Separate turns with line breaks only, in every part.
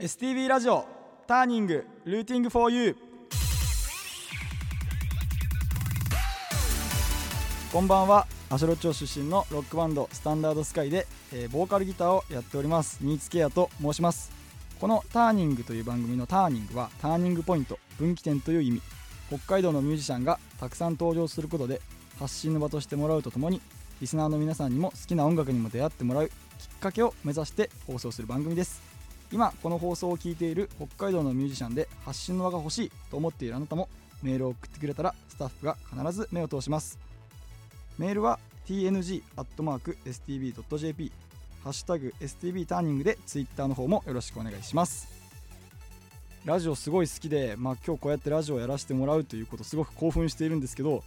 STV ラジオターニングルーティング for you こんばんは足ロ町出身のロックバンドスタンダードスカイで、えーボーカルギターをやっております。新津ケアと申します。このターニングという番組のターニングはターニングポイント分岐点という意味。北海道のミュージシャンがたくさん登場することで発信の場としてもらうとともにリスナーの皆さんにも好きな音楽にも出会ってもらうきっかけを目指して放送する番組です。今この放送を聞いている北海道のミュージシャンで発信の場が欲しいと思っているあなたもメールを送ってくれたらスタッフが必ず目を通します。メールは tng.stb.jp ハッシュタグ STB ターニングでツイッターの方もよろしくお願いします。ラジオすごい好きで、まあ、今日こうやってラジオをやらせてもらうということすごく興奮しているんですけど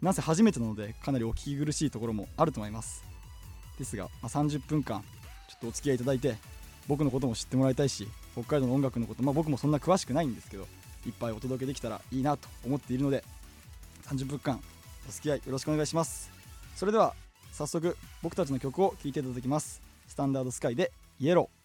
なんせ初めてなのでかなりお聞き苦しいところもあると思います。ですが、まあ、30分間ちょっとお付き合いいただいて僕のことも知ってもらいたいし北海道の音楽のこと、まあ、僕もそんな詳しくないんですけどいっぱいお届けできたらいいなと思っているので30分間お付き合いよろしくお願いします。それでは早速僕たちの曲を聴いていただきます。スタンダードスカイでイエロー。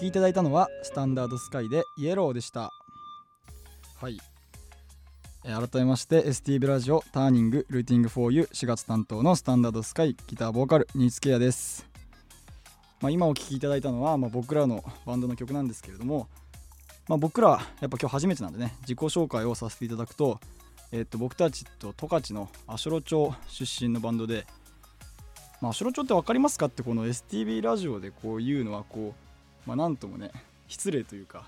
聴きいただいたのはスタンダードスカイでイエローでした。はい。え改めまして STV ラジオターニングルーティング 4U 4月担当のスタンダードスカイギターボーカル新津ケアです、まあ、今お聴きいただいたのは、まあ、僕らのバンドの曲なんですけれども、まあ、僕らやっぱ今日初めてなんでね自己紹介をさせていただくと,、えー、と僕たちと十勝の足寄町出身のバンドでまあ、足寄町って分かりますかってこの STV ラジオでこう言うのはこうまあなんともね失礼というか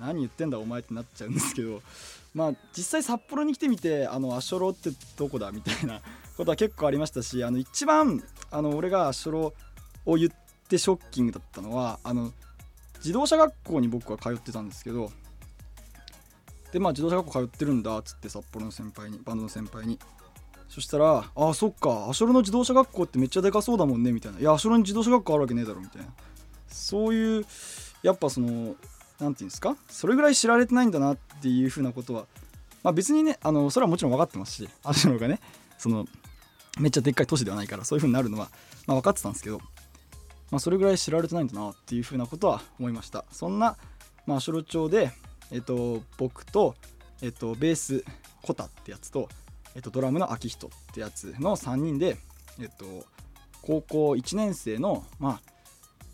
何言ってんだお前ってなっちゃうんですけど まあ実際札幌に来てみてあの足寄ってどこだみたいな ことは結構ありましたしあの一番あの俺が足寄を言ってショッキングだったのはあの自動車学校に僕は通ってたんですけどでまあ自動車学校通ってるんだっつって札幌の先輩にバンドの先輩に。そしたら「あそっか足寄の自動車学校ってめっちゃでかそうだもんね」みたいな「いや足寄に自動車学校あるわけねえだろ」みたいな。そういうやっぱその何て言うんですか？それぐらい知られてないんだなっていうふうなことはまあ別にねあのそれはもちろん分かってますし足寄がねそのめっちゃでっかい都市ではないからそういうふうになるのは、まあ、分かってたんですけど、まあ、それぐらい知られてないんだなっていうふうなことは思いました。そんな、まあ、足寄町で、えっと、僕と、えっと、ベースコタってやつとえっと、ドラムの秋人ってやつの3人で、えっと、高校1年生の、まあ、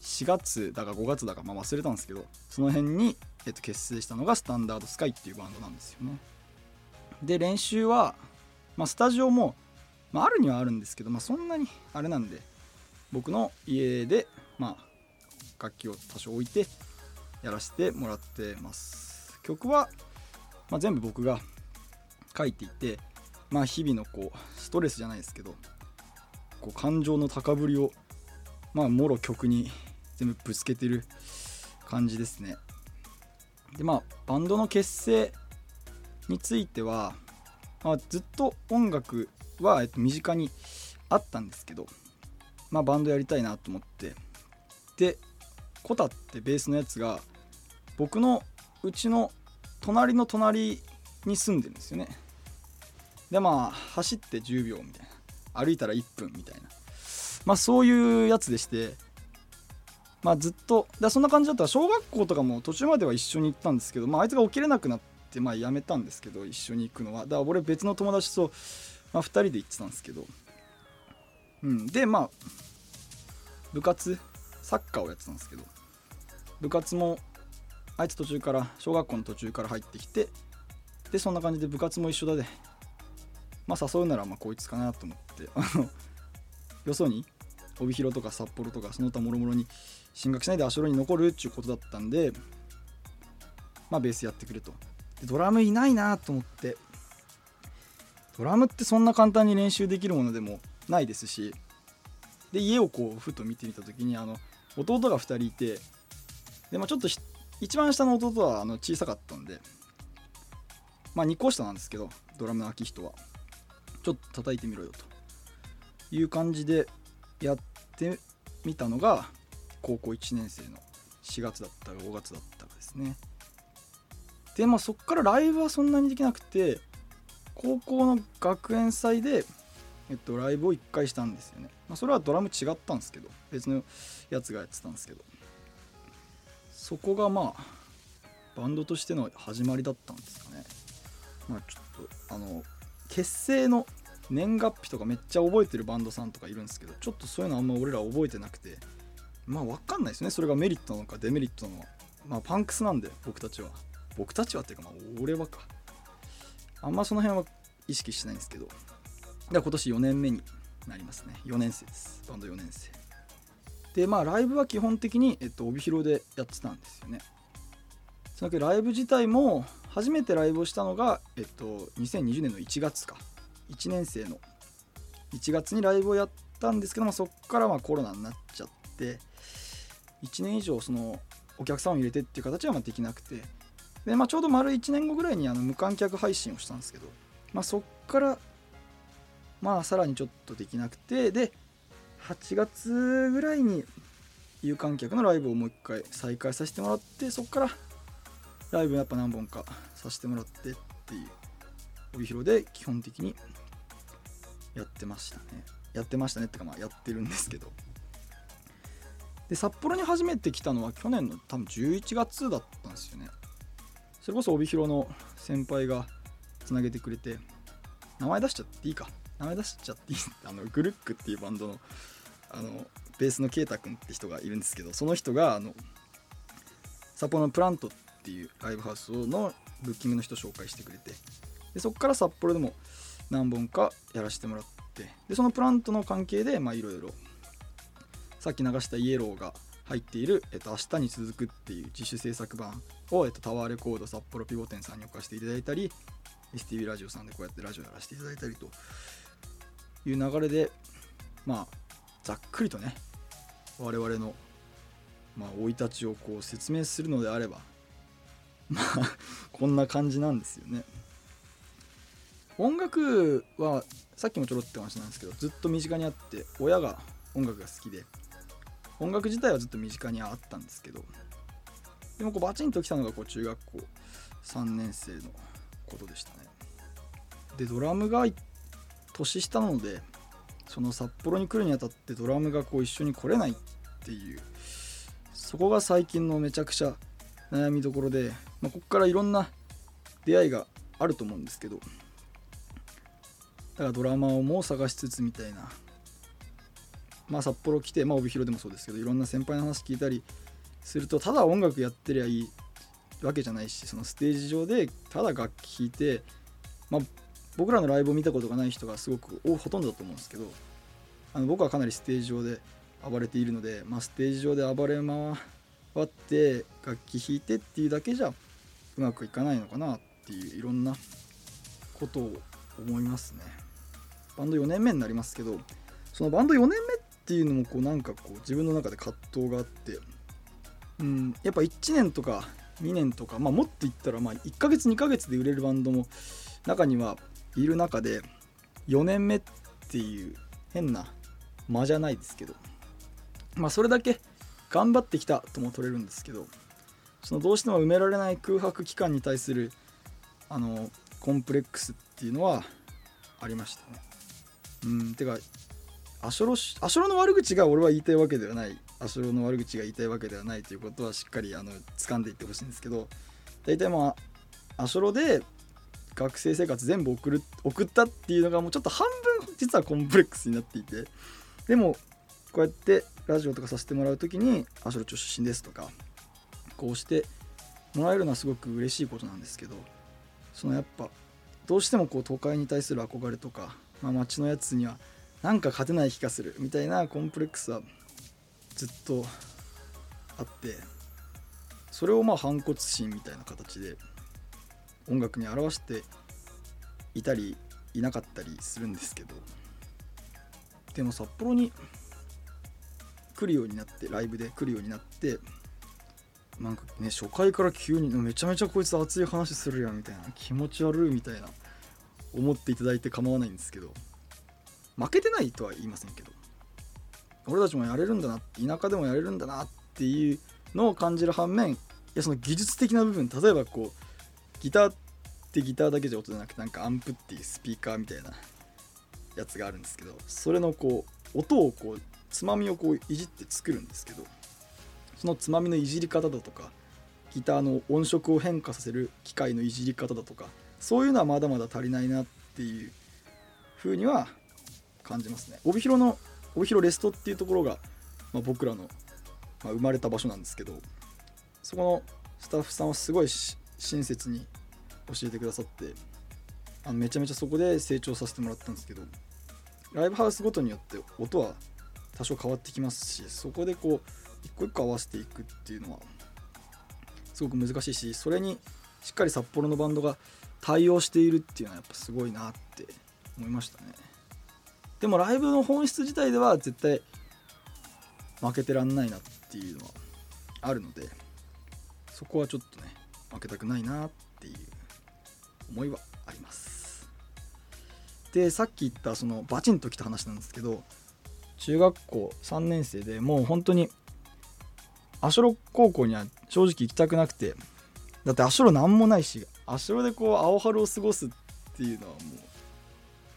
4月だか5月だか、まあ、忘れたんですけどその辺に、えっと、結成したのがスタンダードスカイっていうバンドなんですよね。で練習は、まあ、スタジオも、まあ、あるにはあるんですけど、まあ、そんなにあれなんで僕の家で、まあ、楽器を多少置いてやらせてもらってます。曲は、まあ、全部僕が書いていてまあ日々のこうストレスじゃないですけどこう感情の高ぶりをまあもろ曲に全部ぶつけてる感じですね。でまあバンドの結成については、まあ、ずっと音楽は、えっと、身近にあったんですけどまあバンドやりたいなと思って。でコタってベースのやつが僕のうちの隣の隣に住んでるんですよね。でまあ走って10秒みたいな。歩いたら1分みたいな。まあそういうやつでしてまあずっとでそんな感じだったら小学校とかも途中までは一緒に行ったんですけどまああいつが起きれなくなってまあやめたんですけど一緒に行くのは。だから俺別の友達と、まあ、2人で行ってたんですけど。うん。でまあ部活サッカーをやってたんですけど。部活もあいつ途中から小学校の途中から入ってきてでそんな感じで部活も一緒だで。まあ誘うならまあこいつかなと思って。あのよそに帯広とか札幌とかその他もろもろに進学しないで足寄に残るっていうことだったんでまあベースやってくれと。でドラムいないなと思って。ドラムってそんな簡単に練習できるものでもないですしで家をこうふと見てみた時にあの弟が2人いてで、まあ、ちょっと一番下の弟はあの小さかったんでまあ2個下なんですけどドラムの秋人は。ちょっと叩いてみろよという感じでやってみたのが高校1年生の4月だったか5月だったかですね。でまあそっからライブはそんなにできなくて高校の学園祭で、えっと、ライブを1回したんですよね、まあ、それはドラム違ったんですけど別のやつがやってたんですけど。そこがまあバンドとしての始まりだったんですかね。まあちょっとあの結成の年月日とかめっちゃ覚えてるバンドさんとかいるんですけどちょっとそういうのあんま俺ら覚えてなくて。まあ分かんないですね。それがメリットなのかデメリットなのか。まあパンクスなんで僕たちは。僕たちはっていうかまあ俺はか。あんまその辺は意識してないんですけど。で今年4年目になりますね。4年生です。バンド4年生。でまあライブは基本的に、えっと、帯広でやってたんですよね。そのライブ自体も初めてライブをしたのが、えっと、2020年の1月か。1年生の1月にライブをやったんですけどもそこからまコロナになっちゃって1年以上そのお客さんを入れてっていう形はまできなくて。で、まあ、ちょうど丸1年後ぐらいにあの無観客配信をしたんですけど、まあ、そっからまあさらにちょっとできなくて。で8月ぐらいに有観客のライブをもう一回再開させてもらってそこからライブやっぱ何本かさせてもらってっていう帯広で基本的にやってましたね。やってましたねってかまあやってるんですけど。で札幌に初めて来たのは去年の多分11月だったんですよね。それこそ帯広の先輩がつなげてくれて名前出しちゃっていいか。名前出しちゃっていい あのグルックっていうバンドのあのベースの圭太君って人がいるんですけどその人があの札幌のプラントっていうライブハウスのブッキングの人紹介してくれてでそこから札幌でも何本かやらせてもらってでそのプラントの関係でいろいろさっき流したイエローが入っている「えっと、明日に続く」っていう自主制作版を、えっと、タワーレコード札幌ピゴ店さんに置かせていただいたり STV ラジオさんでこうやってラジオやらせていただいたりという流れでまあざっくりとね我々のまあ生い立ちをこう説明するのであればまあ こんな感じなんですよね。音楽はさっきもちょろって話なんですけどずっと身近にあって親が音楽が好きで音楽自体はずっと身近にあったんですけどでもこうバチンときたのがこう中学校3年生のことでしたね。でドラムが年下なのでその札幌に来るにあたってドラムがこう一緒に来れないっていうそこが最近のめちゃくちゃ悩みどころで、まあ、ここからいろんな出会いがあると思うんですけどだからドラマをもう探しつつみたいなまあ札幌来て、まあ、帯広でもそうですけどいろんな先輩の話聞いたりするとただ音楽やってりゃいいわけじゃないしそのステージ上でただ楽器弾いて、まあ、僕らのライブを見たことがない人がすごくほとんどだと思うんですけどあの僕はかなりステージ上で暴れているので、まあ、ステージ上で暴れ回って楽器弾いてっていうだけじゃうまくいかないのかなっていういろんなことを思いますね。バンド4年目になりますけどそのバンド4年目っていうのもこうなんかこう自分の中で葛藤があってうんやっぱ1年とか2年とか、まあ、もっと言ったらまあ1ヶ月2ヶ月で売れるバンドも中にはいる中で4年目っていう変な間じゃないですけどまあそれだけ頑張ってきたとも取れるんですけどそのどうしても埋められない空白期間に対するあのコンプレックスっていうのはありましたね。うんてかアショロアショロの悪口が俺は言いたいわけではない。アショロの悪口が言いたいわけではないということはしっかりあの掴んでいってほしいんですけど。大体まあアショロで学生生活全部送る送ったっていうのがもうちょっと半分実はコンプレックスになっていて。でもこうやってラジオとかさせてもらう時に「あそれ町出身です」とかこうしてもらえるのはすごく嬉しいことなんですけど。そのやっぱどうしてもこう都会に対する憧れとか、まあ、街のやつにはなんか勝てない気がするみたいなコンプレックスはずっとあってそれをまあ反骨心みたいな形で音楽に表していたりいなかったりするんですけどでも札幌に来るようになってライブで来るようになってなんかね初回から急にめちゃめちゃこいつ熱い話するやんみたいな気持ち悪いみたいな思っていただいて構わないんですけど負けてないとは言いませんけど俺たちもやれるんだな田舎でもやれるんだなっていうのを感じる反面いやその技術的な部分例えばこうギターってギターだけじゃ音じゃなくてなんかアンプっていうスピーカーみたいなやつがあるんですけどそれのこう音をこうつまみをこういじって作るんですけどそのつまみのいじり方だとかギターの音色を変化させる機械のいじり方だとかそういうのはまだまだ足りないなっていう風には感じますね。帯広の帯広レストっていうところが、まあ、僕らの、まあ、生まれた場所なんですけどそこのスタッフさんはすごい親切に教えてくださってあのめちゃめちゃそこで成長させてもらったんですけどライブハウスごとによって音は多少変わってきますしそこでこう一個一個合わせていくっていうのはすごく難しいしそれにしっかり札幌のバンドが対応しているっていうのはやっぱすごいなって思いましたね。でもライブの本質自体では絶対負けてらんないなっていうのはあるのでそこはちょっとね負けたくないなっていう思いはあります。でさっき言ったそのバチンときた話なんですけど中学校3年生でもう本当に足ロ高校には正直行きたくなくてだって足ロ何もないし足ロでこう青春を過ごすっていうのはもう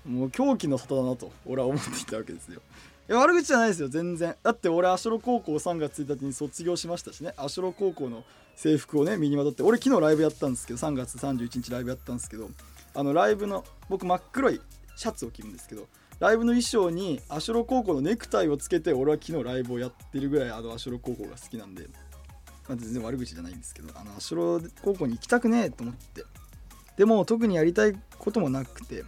もう狂気の里だなと俺は思っていたわけですよ。いや悪口じゃないですよ全然。だって俺足ロ高校3月1日に卒業しましたしね。足ロ高校の制服をね身にまとって俺昨日ライブやったんですけど3月31日ライブやったんですけどあのライブの僕真っ黒いシャツを着るんですけどライブの衣装にアシュロ高校のネクタイをつけて俺は昨日ライブをやってるぐらいあのアシュロ高校が好きなんで、まあ、全然悪口じゃないんですけどあのアシュロ高校に行きたくねえと思って。でも特にやりたいこともなくて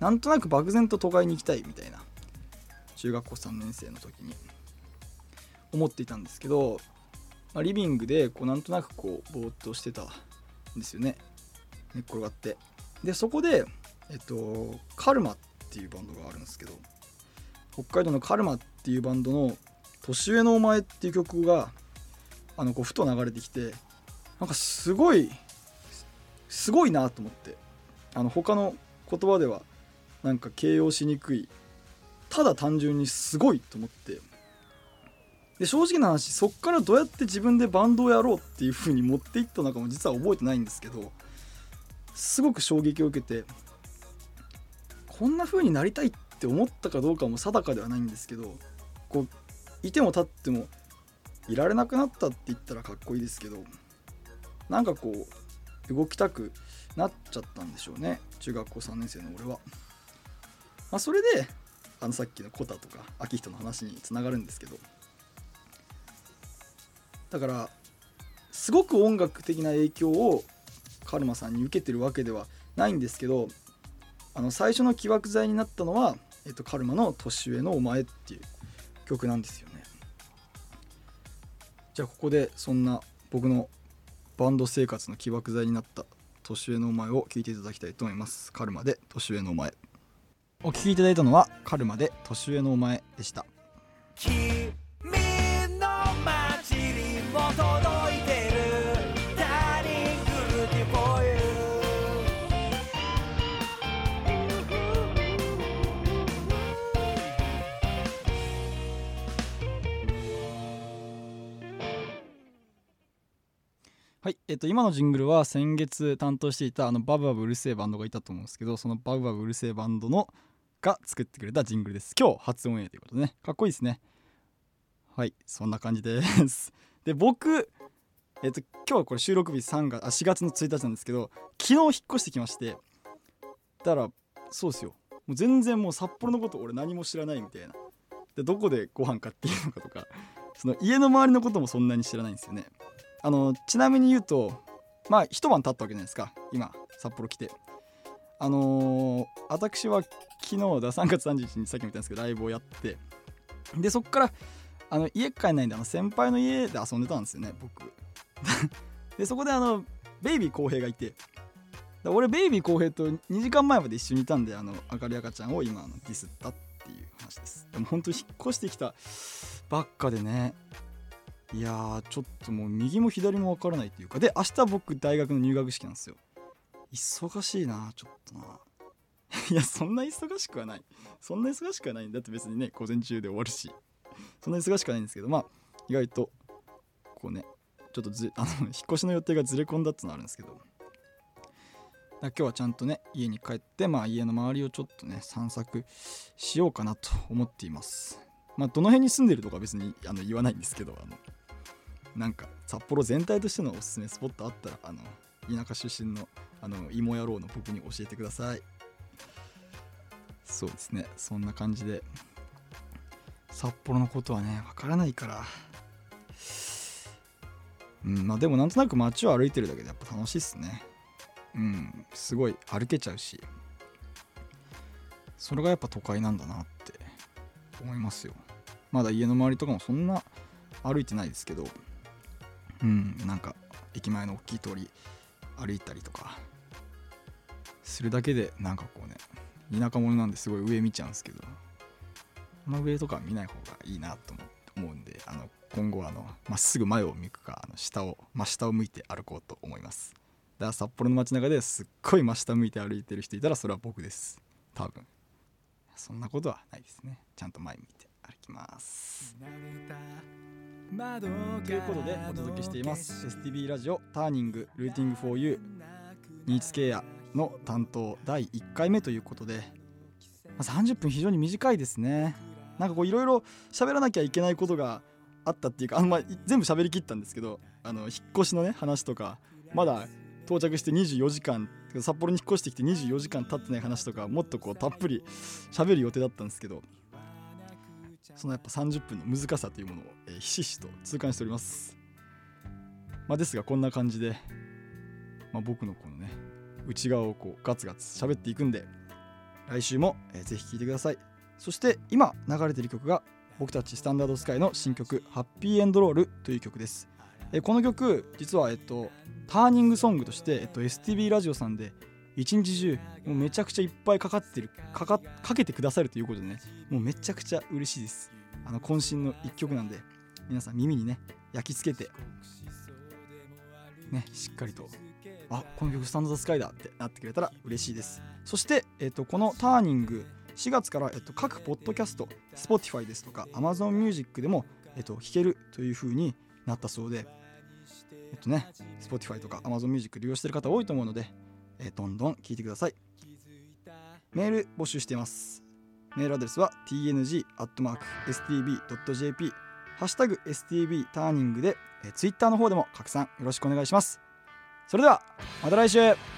なんとなく漠然と都会に行きたいみたいな中学校3年生の時に思っていたんですけど、まあ、リビングでこうなんとなくこうぼーっとしてたんですよね。寝っ転がって。でそこでえっとカルマっていうバンドがあるんですけど北海道のカルマっていうバンドの「年上のお前」っていう曲があのこうふと流れてきてなんかすごいすごいなと思ってあの他の言葉ではなんか形容しにくい。ただ単純にすごいと思って。で正直な話そっからどうやって自分でバンドをやろうっていう風に持っていったのかも実は覚えてないんですけどすごく衝撃を受けてこんな風になりたいって思ったかどうかも定かではないんですけどこういても立ってもいられなくなったって言ったらかっこいいですけどなんかこう動きたくなっちゃったんでしょうね。中学校3年生の俺は。まあ、それであのさっきのコタとか秋人の話につながるんですけど。だからすごく音楽的な影響をカルマさんに受けてるわけではないんですけどあの最初の起爆剤になったのは、えっと、カルマの「年上のお前」っていう曲なんですよね。じゃあここでそんな僕のバンド生活の起爆剤になった「年上のお前」を聴いていただきたいと思います。カルマで「年上のお前」お聴きいただいたのはカルマで「年上のお前」でした。
君の街にも届いてる。
はい、えっと、今のジングルは先月担当していたあのバブバブうるせえバンドがいたと思うんですけどそのバブバブうるせえバンドのが作ってくれたジングルです。今日初オンエアということでね。かっこいいですね。はいそんな感じです。で僕えっと今日はこれ収録日3月あ4月の1日なんですけど昨日引っ越してきましてだからそうですよ。もう全然もう札幌のこと俺何も知らないみたいな。でどこでご飯買っていいのかとかその家の周りのこともそんなに知らないんですよね。あのちなみに言うとまあ一晩経ったわけじゃないですか。今札幌来て。あのー私は昨日だ3月31日にさっきも言ったんですけどライブをやってでそっからあの家帰んないんであの先輩の家で遊んでたんですよね僕。でそこであのベイビー浩平がいて俺ベイビー浩平と2時間前まで一緒にいたんであの明るい赤ちゃんを今あのディスったっていう話です。でも本当に引っ越してきたばっかでねいやちょっともう右も左も分からないっていうかで明日僕大学の入学式なんですよ。忙しいなちょっとな。いやそんな忙しくはない。そんな忙しくはない。んだって別にね午前中で終わるし。そんな忙しくはないんですけどまあ意外とこうねちょっとずあの 引っ越しの予定がずれ込んだってのあるんですけど。今日はちゃんとね家に帰ってまあ家の周りをちょっとね散策しようかなと思っています。まあどの辺に住んでるとか別にあの言わないんですけどあのなんか札幌全体としてのおすすめスポットあったらあの田舎出身のあの芋野郎の僕に教えてください。そうですね。そんな感じで札幌のことはねわからないから。うんまあでもなんとなく街を歩いてるだけでやっぱ楽しいっすね。うんすごい歩けちゃうし。それがやっぱ都会なんだなって思いますよ。まだ家の周りとかもそんな歩いてないですけど。うんなんか駅前の大きい通り歩いたりとか。するだけでなんかこうね田舎者なんですごい上見ちゃうんですけどこの上とか見ない方がいいなと思うんであの今後はあのまっすぐ前を向くかあの下を真下を向いて歩こうと思います。だから札幌の街中ですっごい真下向いて歩いてる人いたらそれは僕です。多分。そんなことはないですね。ちゃんと前見て歩きます。ということでお届けしています。STB ラジオターニングルーティング for you ニーツケアの担当第1回目ということでま30分非常に短いですね。なんかこういろいろ喋らなきゃいけないことがあったっていうかあんま全部喋りきったんですけどあの引っ越しのね話とかまだ到着して24時間札幌に引っ越してきて24時間経ってない話とかもっとこうたっぷり喋る予定だったんですけどそのやっぱ30分の難さというものを、えひしひしと痛感しております、まあ、ですがこんな感じで、まあ、僕のこのね内側をこうガツガツ喋っていくんで来週も、えーぜひ聴いてください。そして今流れてる曲が僕たちスタンダードスカイの新曲「ハッピーエンドロール」という曲です、えこの曲実はえっとターニングソングとして、えっと、STB ラジオさんで一日中もうめちゃくちゃいっぱいかかってるかかかけてくださるということでねもうめちゃくちゃ嬉しいです。あの渾身の一曲なんで皆さん耳にね焼き付けてねしっかりとあこの曲スタンド・ザ・スカイだってなってくれたら嬉しいです。そして、えっと、このターニング4月から、えっと、各ポッドキャスト Spotify ですとか Amazon Music でも、えっと、聴けるという風になったそうでえっとね Spotify とか Amazon Music 利用してる方多いと思うので、えどんどん聴いてください。メール募集しています。メールアドレスは tng.stb.jp ハッシュタグ stb ターニングで、えー、Twitter の方でも拡散よろしくお願いします。それではまた来週。